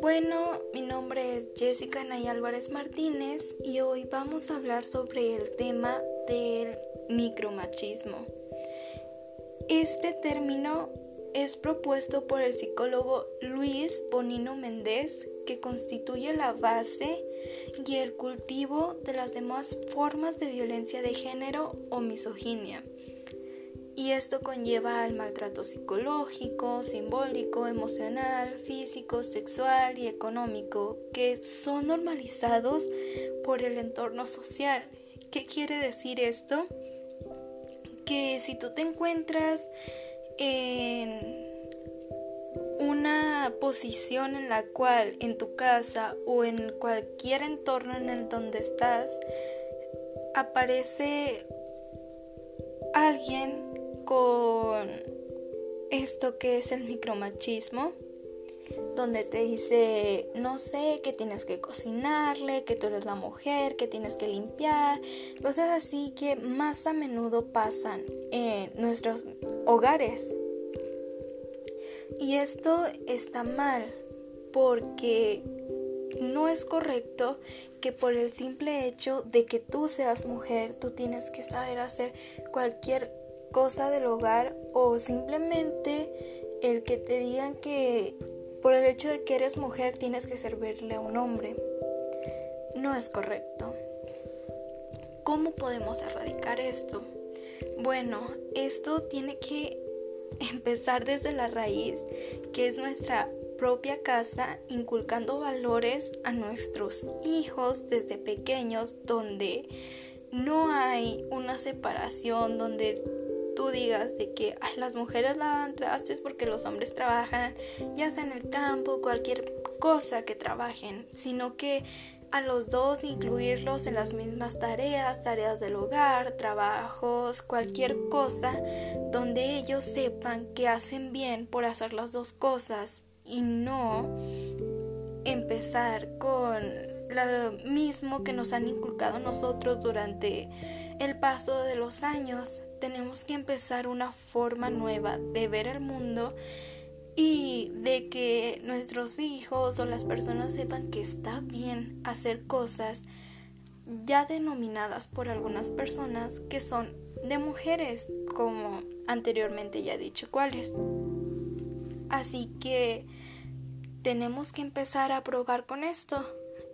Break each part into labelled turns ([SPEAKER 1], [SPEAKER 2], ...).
[SPEAKER 1] Bueno, mi nombre es Jessica Nay Álvarez Martínez y hoy vamos a hablar sobre el tema del micromachismo. Este término es propuesto por el psicólogo Luis Bonino Méndez, que constituye la base y el cultivo de las demás formas de violencia de género o misoginia. Y esto conlleva al maltrato psicológico, simbólico, emocional, físico, sexual y económico, que son normalizados por el entorno social. ¿Qué quiere decir esto? Que si tú te encuentras en una posición en la cual en tu casa o en cualquier entorno en el donde estás aparece alguien con esto que es el micromachismo, donde te dice, no sé, que tienes que cocinarle, que tú eres la mujer, que tienes que limpiar, cosas así que más a menudo pasan en nuestros hogares. Y esto está mal porque no es correcto que por el simple hecho de que tú seas mujer, tú tienes que saber hacer cualquier cosa del hogar o simplemente el que te digan que por el hecho de que eres mujer tienes que servirle a un hombre. No es correcto. ¿Cómo podemos erradicar esto? Bueno, esto tiene que empezar desde la raíz, que es nuestra propia casa, inculcando valores a nuestros hijos desde pequeños, donde no hay una separación, donde tú digas de que las mujeres lavan trastes porque los hombres trabajan, ya sea en el campo, cualquier cosa que trabajen, sino que a los dos incluirlos en las mismas tareas, tareas del hogar, trabajos, cualquier cosa donde ellos sepan que hacen bien por hacer las dos cosas y no empezar con lo mismo que nos han inculcado nosotros durante el paso de los años. Tenemos que empezar una forma nueva de ver el mundo y de que nuestros hijos o las personas sepan que está bien hacer cosas ya denominadas por algunas personas que son de mujeres, como anteriormente ya he dicho cuáles. Así que tenemos que empezar a probar con esto.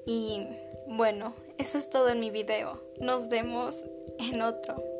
[SPEAKER 1] Y bueno, eso es todo en mi video. Nos vemos en otro.